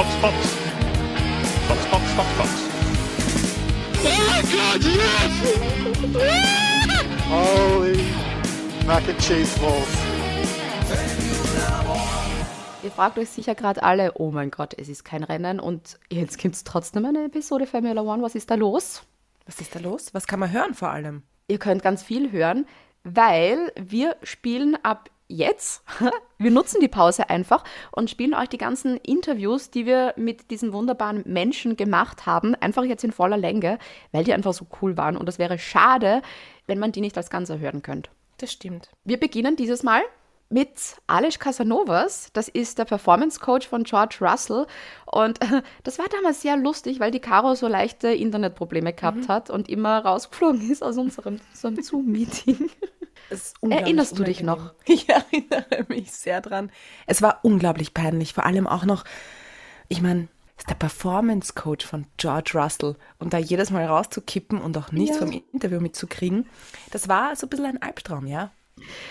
Fox, Fox. Fox, Fox, Fox, Fox. Oh god, yes! Holy mac and cheese balls. Ihr fragt euch sicher gerade alle, oh mein Gott, es ist kein Rennen und jetzt gibt es trotzdem eine Episode Formula One. Was ist da los? Was ist da los? Was kann man hören vor allem? Ihr könnt ganz viel hören, weil wir spielen ab jetzt, wir nutzen die Pause einfach und spielen euch die ganzen Interviews, die wir mit diesen wunderbaren Menschen gemacht haben, einfach jetzt in voller Länge, weil die einfach so cool waren. Und es wäre schade, wenn man die nicht als Ganze hören könnte. Das stimmt. Wir beginnen dieses Mal mit Alish Casanovas. Das ist der Performance Coach von George Russell. Und das war damals sehr lustig, weil die Caro so leichte Internetprobleme gehabt Mhm. hat und immer rausgeflogen ist aus unserem Zoom-Meeting. Erinnerst du dich unangenehm. Ich erinnere mich sehr dran. Es war unglaublich peinlich. Vor allem auch noch, ich meine, ist der Performance Coach von George Russell und da jedes Mal rauszukippen und auch nichts Ja. vom Interview mitzukriegen, das war so ein bisschen ein Albtraum, ja.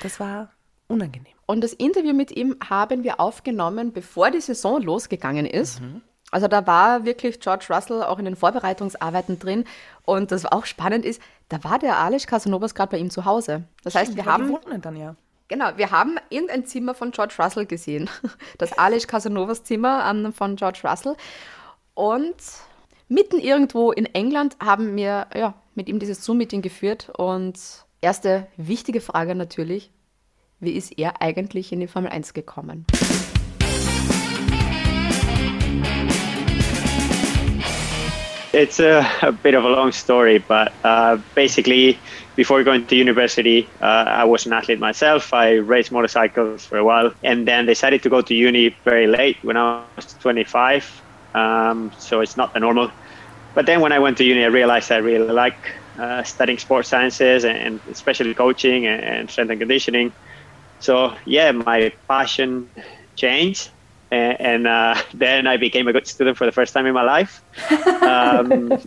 Das war unangenehm. Und das Interview mit ihm haben wir aufgenommen, bevor die Saison losgegangen ist. Also da war wirklich George Russell auch in den Vorbereitungsarbeiten drin. Und das auch spannend ist, da war der Alish Casanovas gerade bei ihm zu Hause. Das heißt, wir haben dann ja. Genau, wir haben irgendein Zimmer von George Russell gesehen. Das Alice Casanovas Zimmer ähm, von George Russell. Und mitten irgendwo in England haben wir ja, mit ihm dieses Zoom-Meeting geführt. Und erste wichtige Frage natürlich, wie ist er eigentlich in die Formel 1 gekommen? It's a, a bit of a long story, but uh, basically, before going to university, uh, I was an athlete myself. I raced motorcycles for a while, and then decided to go to uni very late when I was 25. Um, so it's not the normal. But then when I went to uni, I realized I really like uh, studying sports sciences and especially coaching and, and strength and conditioning. So yeah, my passion changed, and, and uh, then I became a good student for the first time in my life. um,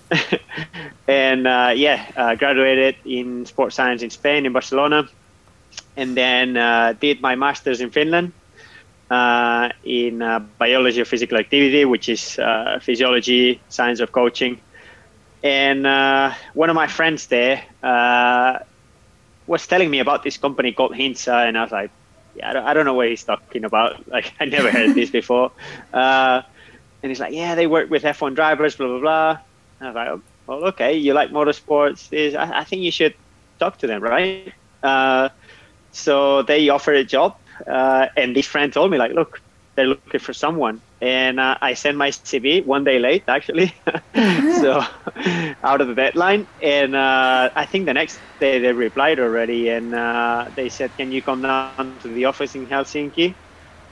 and uh, yeah, uh, graduated in sports science in Spain, in Barcelona, and then uh, did my master's in Finland uh, in uh, biology of physical activity, which is physiology, science of coaching. And one of my friends there was telling me about this company called Hintsa, and I was like, yeah, I don't, I don't know what he's talking about. Like, I never heard this before. Uh, and he's like, yeah, they work with F1 drivers, blah, blah, blah. And I was like, oh, well, okay, you like motorsports. This, I, I think you should talk to them, right? Uh, so they offered a job. Uh, and this friend told me, like, look, they're looking for someone. And uh, I sent my CV one day late, actually. so out of the deadline. And uh, I think the next day they replied already. And uh, they said, can you come down to the office in Helsinki?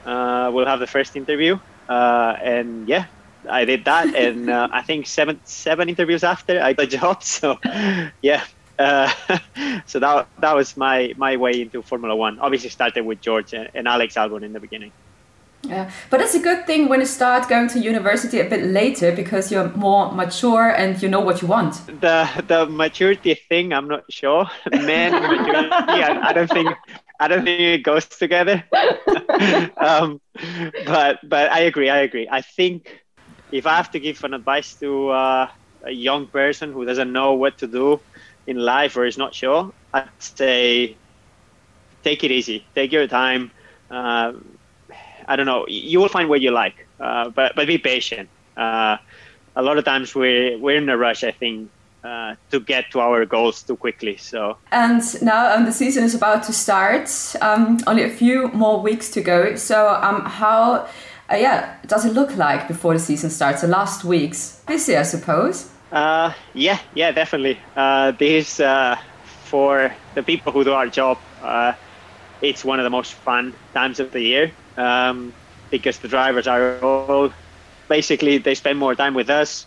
Uh, we'll have the first interview. Uh, and yeah, I did that. and uh, I think seven seven interviews after I got a job. So yeah. Uh, so that that was my my way into Formula One. Obviously, started with George and, and Alex Albon in the beginning. Yeah, but it's a good thing when you start going to university a bit later because you're more mature and you know what you want. The the maturity thing, I'm not sure. Men maturity, I, I don't think I don't think it goes together. um, but but I agree. I agree. I think if I have to give an advice to uh, a young person who doesn't know what to do in life or is not sure, I'd say take it easy. Take your time. Uh, I don't know. You will find what you like, uh, but but be patient. Uh, a lot of times we're we're in a rush. I think uh, to get to our goals too quickly. So And now um, the season is about to start. Um, only a few more weeks to go. So um, how, uh, yeah, does it look like before the season starts? The last weeks, busy, I suppose. Uh, yeah, yeah, definitely. Uh, this uh, for the people who do our job, uh, it's one of the most fun times of the year um, because the drivers are all basically they spend more time with us.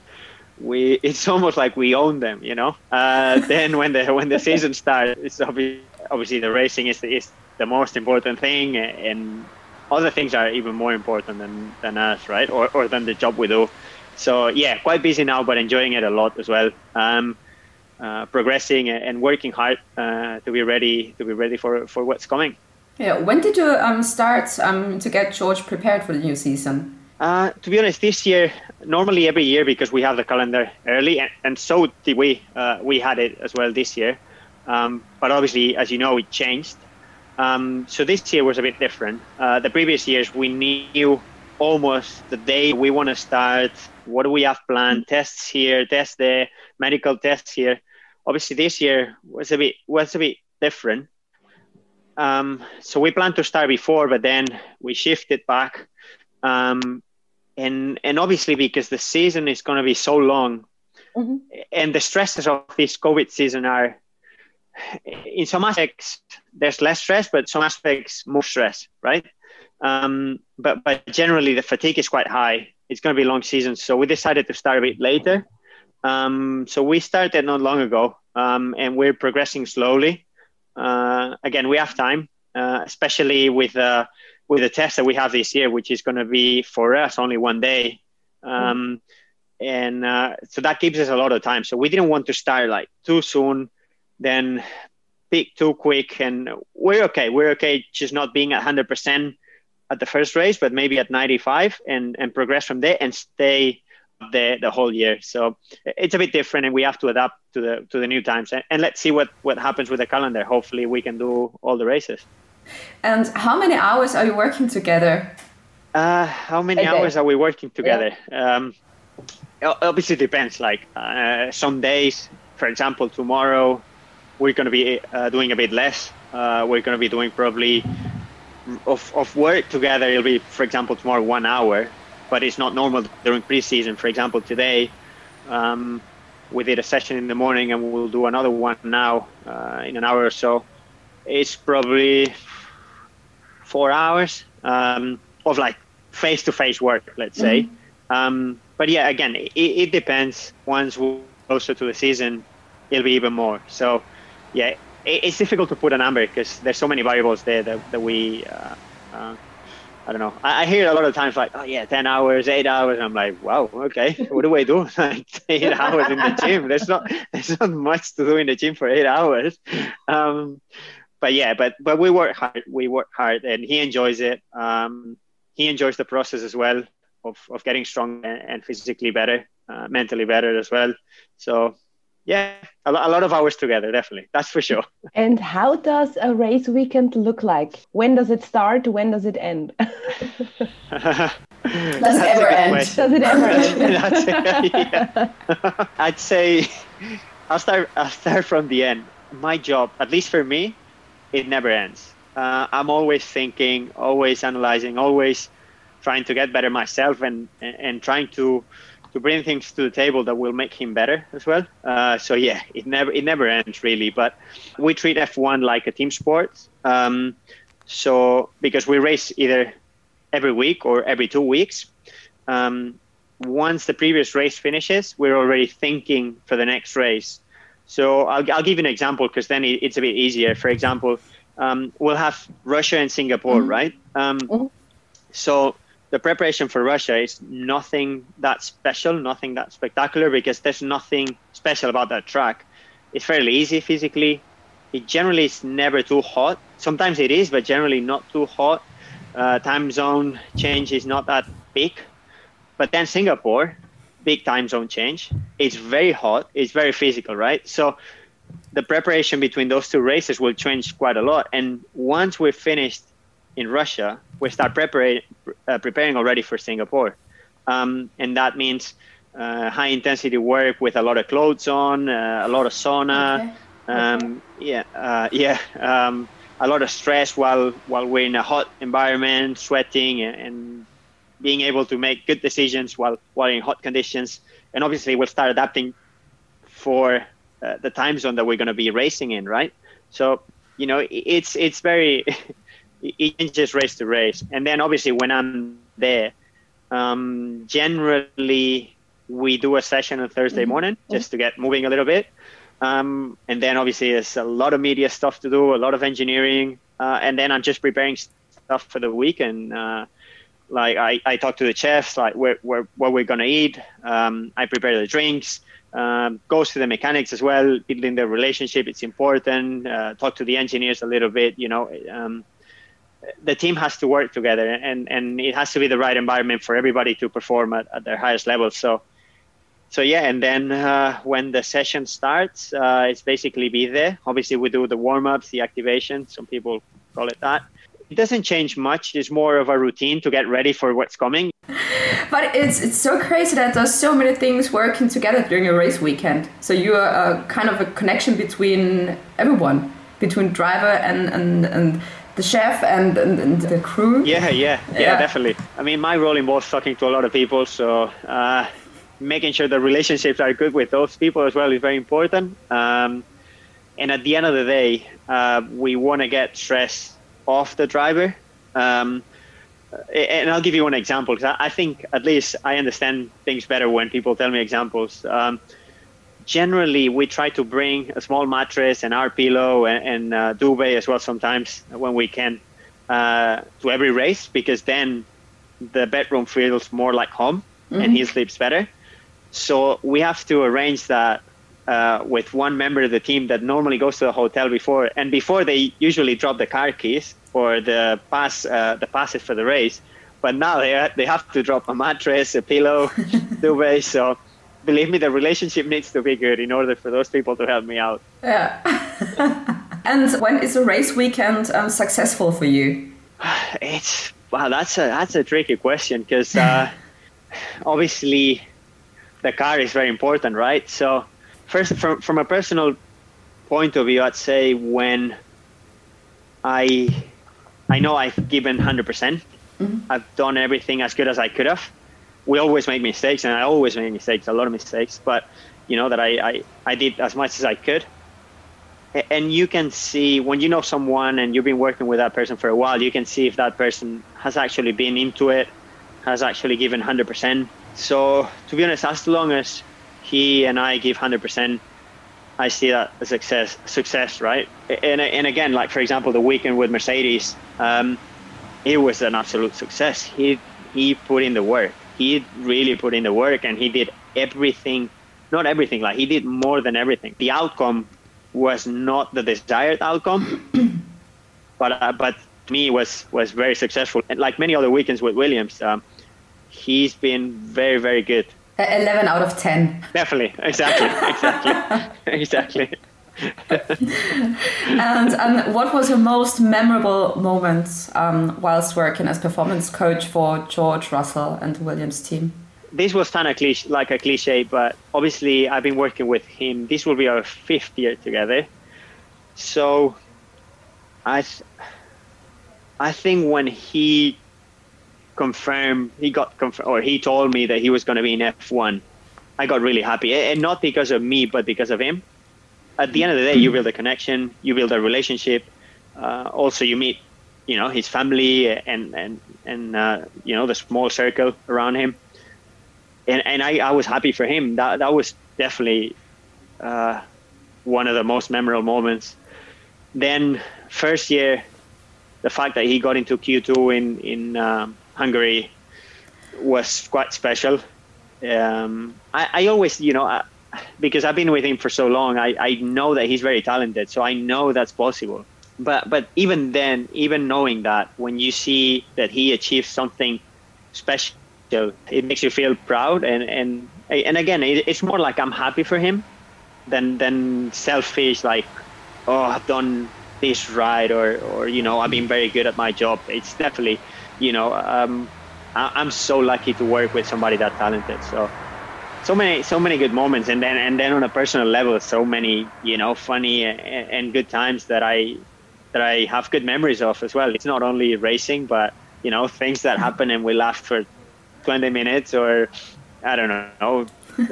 We it's almost like we own them, you know. Uh, then when the when the season starts, it's obviously, obviously the racing is is the most important thing, and other things are even more important than than us, right? Or or than the job we do. So yeah, quite busy now, but enjoying it a lot as well. Um, uh, progressing and working hard uh, to be ready to be ready for for what's coming. Yeah. When did you um, start um, to get George prepared for the new season? Uh, to be honest, this year, normally every year because we have the calendar early, and, and so did we. Uh, we had it as well this year, um, but obviously, as you know, it changed. Um, so this year was a bit different. Uh, the previous years, we knew almost the day we want to start. What do we have planned? Tests here, tests there, medical tests here. Obviously, this year was a bit was a bit different. Um, so we planned to start before, but then we shifted back. Um, and and obviously because the season is going to be so long, mm-hmm. and the stresses of this COVID season are, in some aspects, there's less stress, but some aspects more stress, right? Um, but but generally the fatigue is quite high. It's going to be a long season, so we decided to start a bit later. Um, so we started not long ago, um, and we're progressing slowly. Uh, again, we have time, uh, especially with uh, with the test that we have this year, which is going to be for us only one day. Um, and uh, so that gives us a lot of time. So we didn't want to start like too soon, then peak too quick. And we're okay. We're okay just not being at 100% at the first race, but maybe at 95 and, and progress from there and stay the, the whole year. So it's a bit different and we have to adapt to the, to the new times. And, and let's see what, what happens with the calendar. Hopefully we can do all the races. And how many hours are you working together? Uh, how many okay. hours are we working together? Yeah. Um, obviously depends. Like uh, some days, for example, tomorrow we're going to be uh, doing a bit less. Uh, we're going to be doing probably of, of work together. It'll be, for example, tomorrow one hour, but it's not normal during preseason. For example, today um, we did a session in the morning, and we'll do another one now uh, in an hour or so. It's probably four hours um, of like face-to-face work, let's say. Mm-hmm. Um, but yeah, again, it, it depends. Once we're closer to the season, it'll be even more. So yeah, it, it's difficult to put a number because there's so many variables there that, that we. Uh, uh, I don't know. I, I, hear a lot of times like, oh yeah, ten hours, eight hours. And I'm like, wow, okay. What do I do? like eight hours in the gym. There's not there's not much to do in the gym for eight hours. Um, but yeah, but but we work hard. We work hard, and he enjoys it. Um, he enjoys the process as well of of getting strong and, physically better, uh, mentally better as well. So yeah, a, a, lot of hours together, definitely. That's for sure. And how does a race weekend look like? When does it start? When does it end? does it ever end? Does it ever end? I'd say I'll start. I'll start from the end. My job, at least for me, it never ends. Uh, I'm always thinking, always analyzing, always trying to get better myself, and and trying to to bring things to the table that will make him better as well. Uh, so yeah, it never it never ends really. But we treat F1 like a team sport. Um, so because we race either every week or every two weeks. Um, once the previous race finishes, we're already thinking for the next race. So I'll, I'll give you an example because then it, it's a bit easier. For example, um, we'll have Russia and Singapore, mm-hmm. right? Um, mm-hmm. So the preparation for Russia is nothing that special, nothing that spectacular because there's nothing special about that track. It's fairly easy physically. It generally is never too hot. Sometimes it is, but generally not too hot. Uh, time zone change is not that big. But then Singapore, big time zone change. It's very hot. It's very physical, right? So the preparation between those two races will change quite a lot. And once we're finished in Russia, we start preparing uh, preparing already for Singapore, um, and that means uh, high intensity work with a lot of clothes on, uh, a lot of sauna, okay. Um, okay. yeah, uh, yeah, um, a lot of stress while while we're in a hot environment, sweating and, and being able to make good decisions while while in hot conditions. And obviously, we'll start adapting for uh, the time zone that we're going to be racing in, right? So you know, it's it's very it changes race to race. And then obviously when I'm there, um, generally we do a session on Thursday mm-hmm. morning just to get moving a little bit. Um, and then obviously there's a lot of media stuff to do, a lot of engineering, uh, and then I'm just preparing stuff for the week. And uh, like I, I talk to the chefs, like where, where what we're gonna eat. Um, I prepare the drinks. Um, goes to the mechanics as well, building the relationship. It's important. Uh, talk to the engineers a little bit. You know, um, the team has to work together, and and it has to be the right environment for everybody to perform at, at their highest level. So. So yeah, and then uh, when the session starts, uh, it's basically be there. Obviously, we do the warm ups, the activation. Some people call it that. It doesn't change much. It's more of a routine to get ready for what's coming. But it's it's so crazy that there's so many things working together during a race weekend. So you are a, kind of a connection between everyone, between driver and and, and the chef and, and, and the crew. Yeah, yeah, yeah, Yeah. definitely. I mean, my role involves talking to a lot of people, so uh, making sure the relationships are good with those people as well is very important. Um, and at the end of the day, uh, we want to get stress off the driver. Um, and I'll give you one example because I I think at least I understand things better when people tell me examples. Um, generally, we try to bring a small mattress and our pillow and, and uh, duvet as well sometimes when we can uh, to every race because then the bedroom feels more like home and he sleeps better. So we have to arrange that uh, with one member of the team that normally goes to the hotel before and before they usually drop the car keys or the pass uh, the passes for the race. But now they they have to drop a mattress, a pillow, duvet. So believe me, the relationship needs to be good in order for those people to help me out. Yeah. and when is a race weekend um, successful for you? It's wow, that's a that's a tricky question because uh, obviously the car is very important, right? So first, from from a personal point of view, I'd say when I I know I've given hundred percent, I've done everything as good as I could have. We always make mistakes, and I always make mistakes, a lot of mistakes, but you know that I I, I did as much as I could. And you can see when you know someone and you've been working with that person for a while, you can see if that person has actually been into it, has actually given 100%. So, to be honest, as long as he and I give 100%, I see that as success, success, right? And, and again, like for example, the weekend with Mercedes, um, it was an absolute success. He he put in the work. He really put in the work, and he did everything. Not everything, like he did more than everything. The outcome was not the desired outcome, but uh, but to me was was very successful. And like many other weekends with Williams, um, he's been very very good. Uh, 11 out of 10. Definitely, exactly, exactly, exactly. And um, what was your most memorable moment um, whilst working as performance coach for George Russell and Williams team? this was kind of cliche, like a cliche, but obviously I've been working with him. This will be our fifth year together. So I, th- I think when he confirmed, he got confirmed, or he told me that he was going to be in F1, I got really happy, and not because of me, but because of him. At the end of the day, you build a connection, you build a relationship. Uh, also, you meet, you know, his family and and and uh, you know the small circle around him and and I, I was happy for him. That that was definitely uh, one of the most memorable moments. Then first year, the fact that he got into Q2 in in um, Hungary was quite special. Um, I, I always, you know, I, because I've been with him for so long, I, I know that he's very talented. So I know that's possible. But but even then, even knowing that, when you see that he achieves something special it makes you feel proud and and and again it, it's more like i'm happy for him than than selfish like oh i've done this right or or you know i've been very good at my job it's definitely you know um I, i'm so lucky to work with somebody that talented so so many so many good moments and then and then on a personal level so many you know funny and, and good times that i that i have good memories of as well it's not only racing but you know things that happen and we laugh for 20 minutes or I don't know.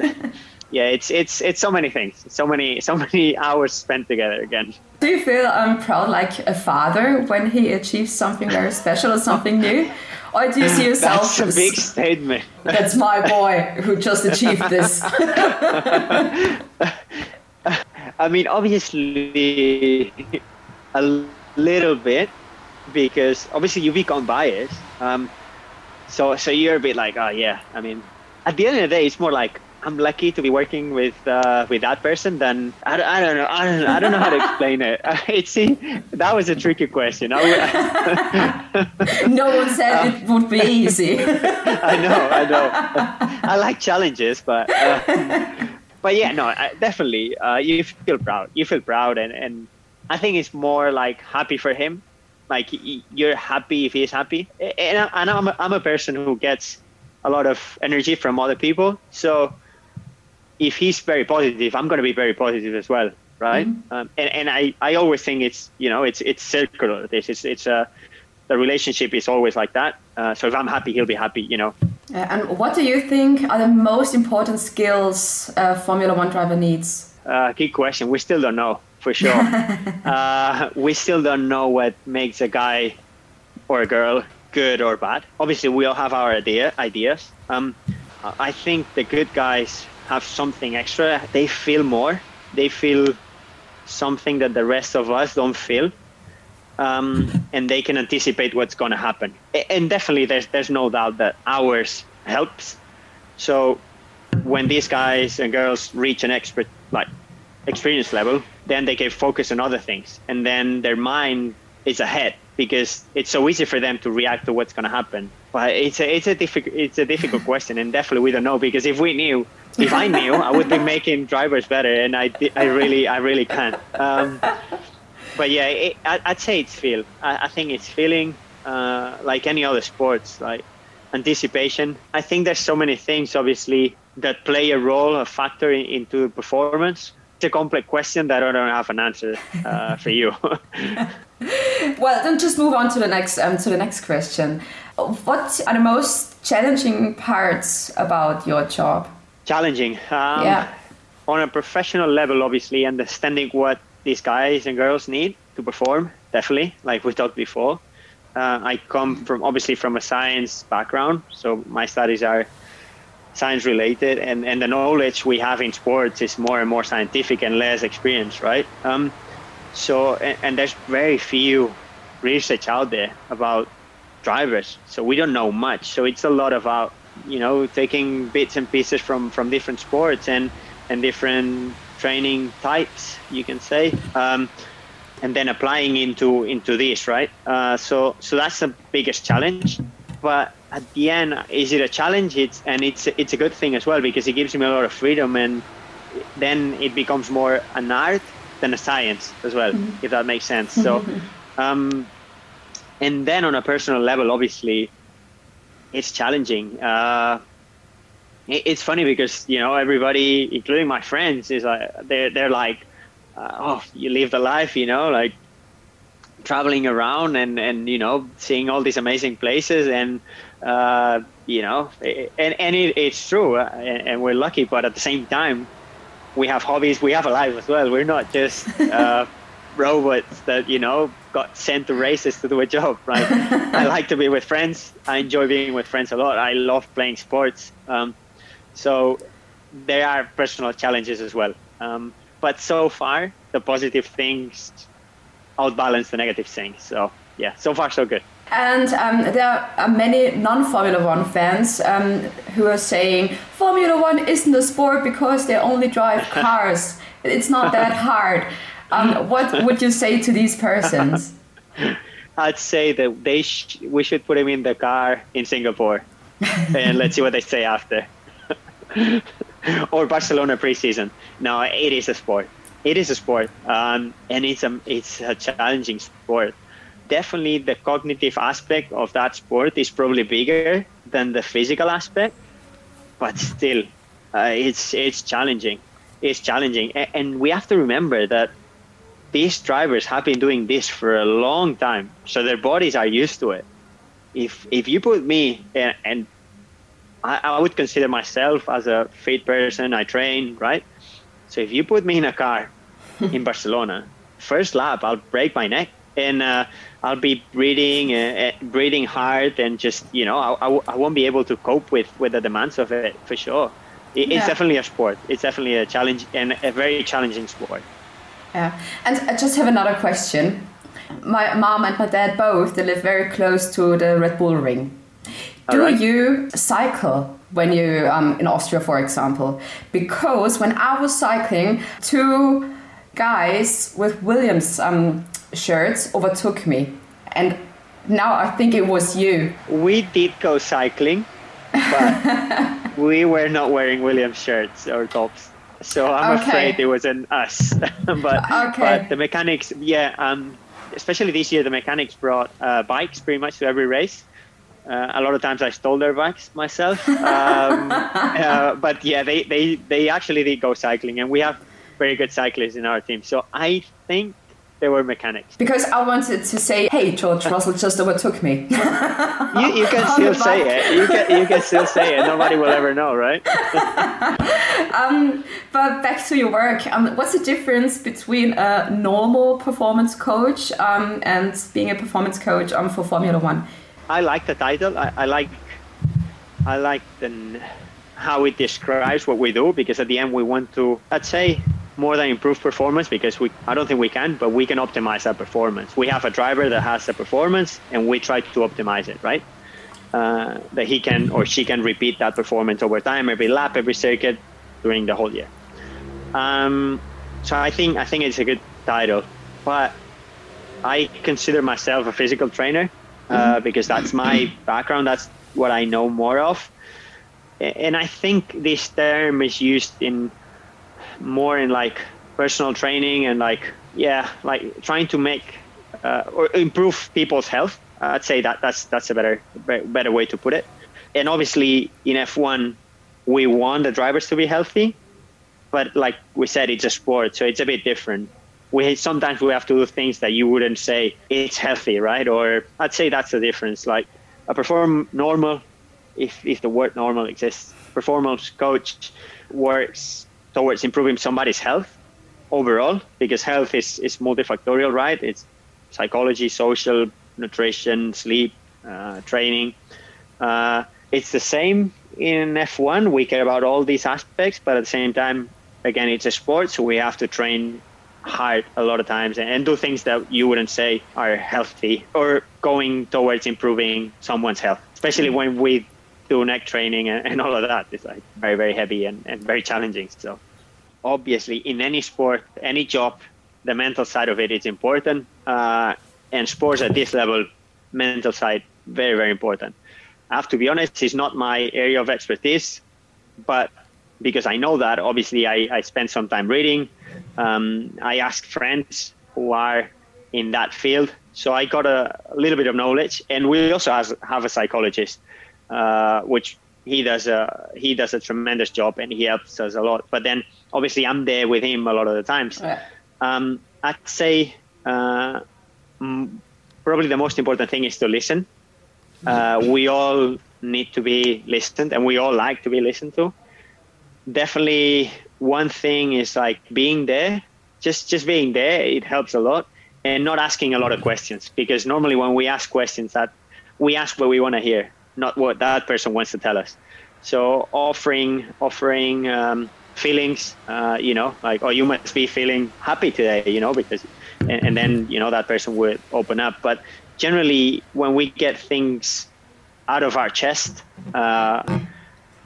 yeah, it's it's it's so many things, so many so many hours spent together again. Do you feel um, proud like a father when he achieves something very special or something new? Or do you see yourself That's a as, big statement. that's my boy who just achieved this? I mean, obviously, a little bit because obviously you become biased. Um, so so you're a bit like, oh yeah. I mean, at the end of the day, it's more like I'm lucky to be working with uh, with that person, then I, don't- I don't know. I don't, I don't know how to explain it. It's that was a tricky question. No one said it would be easy. I know, I know. I like challenges, but uh, but yeah, no, I, definitely. Uh, you feel proud. You feel proud, and and I think it's more like happy for him. Like you're happy if he's happy, and, I, and I'm a, I'm a person who gets a lot of energy from other people. So if he's very positive, I'm going to be very positive as well, right? Um, and and I, I always think it's you know it's it's circular. This it's it's a the relationship is always like that. Uh, so if I'm happy, he'll be happy. You know. Uh, and what do you think are the most important skills a Formula One driver needs? Uh, good question. We still don't know for sure. uh, we still don't know what makes a guy or a girl good or bad. Obviously, we all have our idea ideas. Um, I think the good guys have something extra. They feel more. They feel something that the rest of us don't feel. Um, and they can anticipate what's going to happen. And definitely, there's there's no doubt that ours helps. So when these guys and girls reach an expert like experience level, then they can focus on other things, and then their mind is ahead because it's so easy for them to react to what's going to happen. But it's a it's a difficult it's a difficult question, and definitely we don't know because if we knew, if I knew, I would be making drivers better, and I I really I really can't. Um, but yeah, it, I, I'd say it's feel. I, I think it's feeling uh, like any other sports, like anticipation. I think there's so many things, obviously, that play a role, a factor in, into performance. It's a complex question that I don't have an answer uh, for you. Well, then just move on to the next um, to the next question. What are the most challenging parts about your job? Challenging. Um, Yeah. On a professional level, obviously, understanding what these guys and girls need to perform, definitely, like we talked before. Uh, I come from obviously from a science background, so my studies are science related, and, and the knowledge we have in sports is more and more scientific and less experience, right? Um, so, and, and there's very few research out there about drivers, so we don't know much. So it's a lot about you know taking bits and pieces from from different sports and and different training types, you can say. Um, and then applying into into this, right? Uh, so so that's the biggest challenge. But at the end, is it a challenge? It's and it's it's a good thing as well because it gives me a lot of freedom, and then it becomes more an art than a science as well, if that makes sense. So, um, and then on a personal level, obviously, it's challenging. Uh, it- it's funny because you know everybody, including my friends, is like they're they're like, uh, oh, you live the life, you know, like traveling around and and you know seeing all these amazing places and uh, you know and and it, it's true uh, and, and we're lucky, but at the same time, we have hobbies, we have a life as well. We're not just uh, robots that you know got sent to races to do a job, right? I like to be with friends. I enjoy being with friends a lot. I love playing sports. Um, so there are personal challenges as well. Um, but so far, the positive things outbalance the negative things. So yeah, so far so good. And um, there are many non-Formula One fans um, who are saying Formula One isn't a sport because they only drive cars. it's not that hard. Um, what would you say to these persons? I'd say that they sh- we should put him in the car in Singapore, and let's see what they say after. or Barcelona preseason. No, it is a sport. It is a sport, um, and it's a it's a challenging sport. Definitely, the cognitive aspect of that sport is probably bigger than the physical aspect, but still, uh, it's it's challenging. It's challenging, A- and we have to remember that these drivers have been doing this for a long time, so their bodies are used to it. If if you put me and, and I, I would consider myself as a fit person, I train right. So if you put me in a car in Barcelona, first lap I'll break my neck and uh, I'll be breathing, uh, uh, breathing hard, and just you know I I won't be able to cope with with the demands of it for sure. It, Yeah. It's definitely a sport. It's definitely a challenge and a very challenging sport. Yeah, and I just have another question. My mom and my dad both they live very close to the Red Bull ring. Do Alright. you cycle when you um, in Austria, for example, because when I was cycling, two guys with Williams um, shirts overtook me, and now I think it was you. We did go cycling, but we were not wearing Williams shirts or tops. So I'm Okay. afraid it wasn't us. but, Okay. but the mechanics, yeah, um, especially this year, the mechanics brought uh, bikes pretty much to every race. Uh, a lot of times I stole their bikes myself. Um, uh, but yeah, they, they, they actually did go cycling, and we have very good cyclists in our team. So I think they were mechanics. Because I wanted to say, hey, George Russell just overtook me. You, you can still say it. You can, you can still say it. Nobody will ever know, right? But back to your work, um, what's the difference between a normal performance coach um, and being a performance coach um, for Formula One? I like the title. I, I like I like the how it describes what we do because at the end we want to I'd say more than improve performance because we I don't think we can, but we can optimize that performance. We have a driver that has the performance and we try to optimize it, right? Uh, that he can or she can repeat that performance over time, every lap, every circuit during the whole year. Um, so I think I think it's a good title, but I consider myself a physical trainer uh, because that's my background. That's what I know more of, and I think this term is used in more in like personal training and like yeah, like trying to make uh, or improve people's health. I'd say that that's that's a better better way to put it. And obviously in F1, we want the drivers to be healthy, but like we said, it's a sport, so it's a bit different. We sometimes we have to do things that you wouldn't say it's healthy, right? Or I'd say that's the difference. Like a perform normal, if if the word normal exists, performance coach works towards improving somebody's health overall because health is is multifactorial, right? It's psychology, social, nutrition, sleep, uh, training. Uh, it's the same in F1. We care about all these aspects, but at the same time, again, it's a sport, so we have to train hard a lot of times and, and do things that you wouldn't say are healthy or going towards improving someone's health, especially when we do neck training and, and all of that. It's like very, very heavy and, and very challenging. So obviously in any sport, any job, the mental side of it is important. Uh, and sports at this level, mental side, very, very important. I have to be honest, it's not my area of expertise, but because I know that, obviously I, I spend some time reading. Um, I ask friends who are in that field. So I got a, a little bit of knowledge. And we also has, have a psychologist, uh, which he does a he does a tremendous job and he helps us a lot. But then obviously I'm there with him a lot of the times. Yeah. Um, I'd say uh, probably the most important thing is to listen. Uh, we all need to be listened, and we all like to be listened to. Definitely, one thing is like being there. Just just being there, it helps a lot, and not asking a lot of questions because normally when we ask questions, that we ask what we want to hear, not what that person wants to tell us. So offering offering um, feelings, uh, you know, like oh you must be feeling happy today, you know, because and, and then you know that person would open up. But generally, when we get things out of our chest, uh,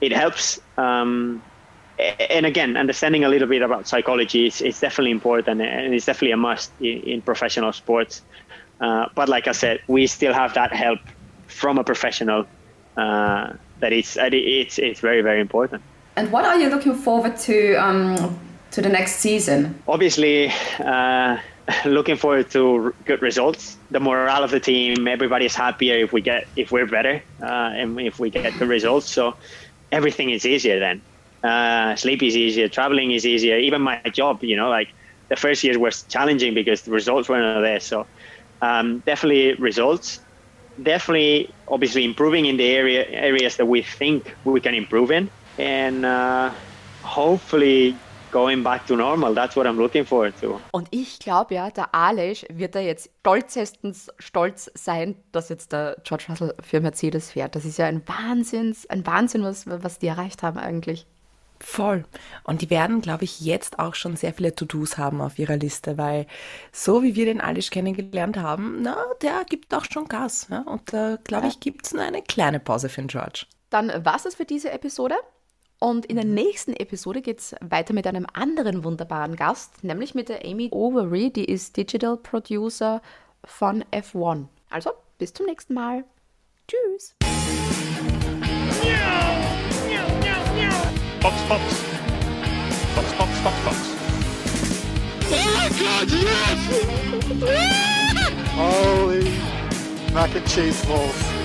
it helps. Um, and again, understanding a little bit about psychology is, is definitely important, and it's definitely a must in, in professional sports. Uh, but like I said, we still have that help from a professional. Uh, that it's it's it's very very important. And what are you looking forward to um, to the next season? obviously uh, looking forward to good results. The morale of the team everybody is happier if we get if we're better uh, and if we get good results. So everything is easier then. Uh, sleep is easier traveling is easier even my job you know like the first year was challenging because the results weren't there. So um, definitely results definitely obviously improving in the area areas that we think we can improve in and uh, hopefully going back to normal that's what i'm looking forward to Und ich glaube ja, der Aleš wird da jetzt stolzestens stolz sein, dass jetzt der George Russell für Mercedes fährt. Das ist ja ein Wahnsinns, ein Wahnsinn, was, was die erreicht haben eigentlich. Voll. Und die werden, glaube ich, jetzt auch schon sehr viele To-Dos haben auf ihrer Liste, weil so wie wir den Alish kennengelernt haben, na, der gibt auch schon Gas. Ja? Und da, äh, glaube ich, gibt es nur eine kleine Pause für den George. Dann war es für diese Episode. Und in der mhm. nächsten Episode geht es weiter mit einem anderen wunderbaren Gast, nämlich mit der Amy Overy, die ist Digital Producer von F1. Also, bis zum nächsten Mal. Tschüss. box, box. Box, box, box, box. Oh my god, yes! Holy mac and cheese balls.